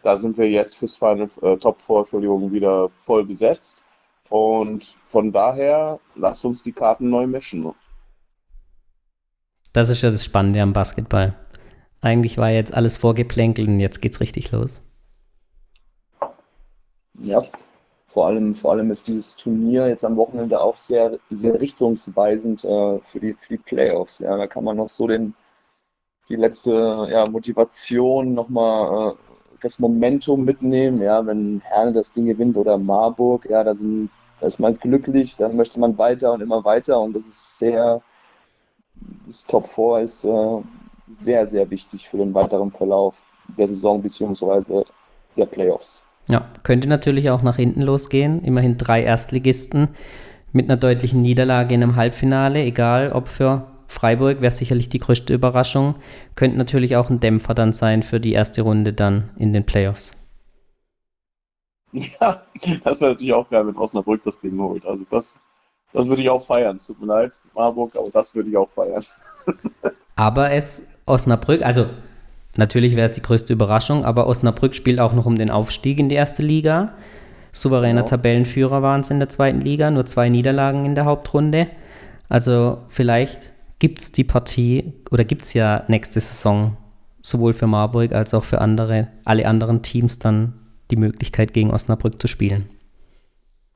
S4: Da sind wir jetzt fürs Final äh, Top 4, Entschuldigung, wieder voll besetzt. Und von daher, lasst uns die Karten neu mischen.
S1: Das ist ja das Spannende am Basketball. Eigentlich war jetzt alles vorgeplänkelt und jetzt geht's richtig los.
S4: Ja.
S2: vor allem, vor allem ist dieses Turnier jetzt am Wochenende auch sehr, sehr richtungsweisend äh, für, die, für die Playoffs. Ja, da kann man noch so den, die letzte ja, Motivation nochmal äh, das Momentum mitnehmen. Ja, wenn Herne das Ding gewinnt oder Marburg, ja, da, sind, da ist man glücklich, dann möchte man weiter und immer weiter und das ist sehr, das Top 4 ist äh, sehr, sehr wichtig für den weiteren Verlauf der Saison bzw. der Playoffs.
S1: Ja, könnte natürlich auch nach hinten losgehen. Immerhin drei Erstligisten mit einer deutlichen Niederlage in einem Halbfinale, egal ob für Freiburg, wäre sicherlich die größte Überraschung. Könnte natürlich auch ein Dämpfer dann sein für die erste Runde dann in den Playoffs.
S4: Ja, das wäre natürlich auch geil, wenn Osnabrück das Ding holt. Also das, das würde ich auch feiern. Tut mir leid, Marburg, aber das würde ich auch feiern.
S1: aber es, Osnabrück, also Natürlich wäre es die größte Überraschung, aber Osnabrück spielt auch noch um den Aufstieg in die erste Liga. Souveräner ja. Tabellenführer waren es in der zweiten Liga, nur zwei Niederlagen in der Hauptrunde. Also vielleicht gibt es die Partie oder gibt es ja nächste Saison sowohl für Marburg als auch für andere, alle anderen Teams dann die Möglichkeit gegen Osnabrück zu spielen.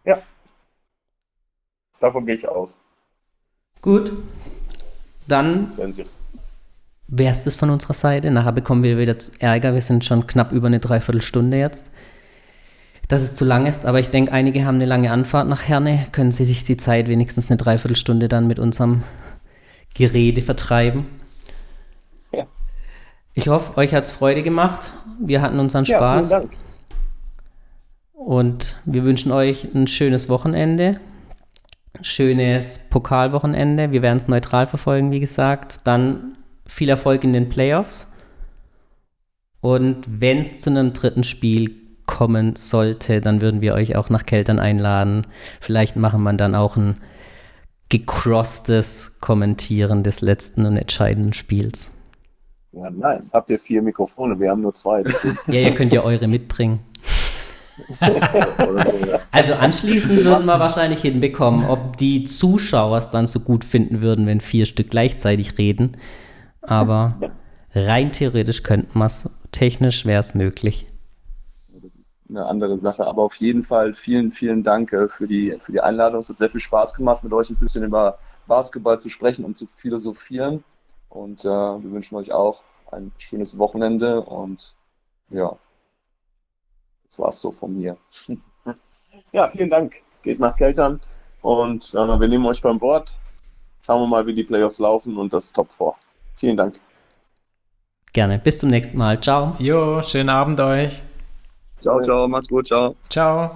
S4: Ja. Davon gehe ich aus.
S1: Gut. Dann wäre es das von unserer Seite. Nachher bekommen wir wieder Ärger. Wir sind schon knapp über eine Dreiviertelstunde jetzt. Dass es zu lang ist, aber ich denke, einige haben eine lange Anfahrt nach Herne. Können Sie sich die Zeit wenigstens eine Dreiviertelstunde dann mit unserem Gerede vertreiben? Ja. Ich hoffe, euch hat es Freude gemacht. Wir hatten unseren Spaß. Vielen Dank. Und wir wünschen euch ein schönes Wochenende. Schönes Pokalwochenende. Wir werden es neutral verfolgen, wie gesagt. Dann viel Erfolg in den Playoffs. Und wenn es zu einem dritten Spiel kommen sollte, dann würden wir euch auch nach Keltern einladen. Vielleicht machen wir dann auch ein gecrosstes Kommentieren des letzten und entscheidenden Spiels.
S4: Ja, nice. Habt ihr vier Mikrofone? Wir haben nur zwei.
S1: ja, ihr könnt ja eure mitbringen. also anschließend würden wir wahrscheinlich hinbekommen, ob die Zuschauer es dann so gut finden würden, wenn vier Stück gleichzeitig reden aber rein theoretisch könnten wir es, technisch wäre es möglich.
S2: Das ist eine andere Sache, aber auf jeden Fall vielen, vielen Dank äh, für die, für die Einladung. Es hat sehr viel Spaß gemacht, mit euch ein bisschen über Basketball zu sprechen und zu philosophieren. Und äh, wir wünschen euch auch ein schönes Wochenende und ja, das war's so von mir.
S4: Ja, vielen Dank. Geht nach Keltern und äh, wir nehmen euch beim Bord. Schauen wir mal, wie die Playoffs laufen und das Top 4. Vielen Dank.
S1: Gerne. Bis zum nächsten Mal. Ciao.
S3: Jo, schönen Abend euch.
S2: Ciao, ciao. Macht's gut. Ciao.
S3: Ciao.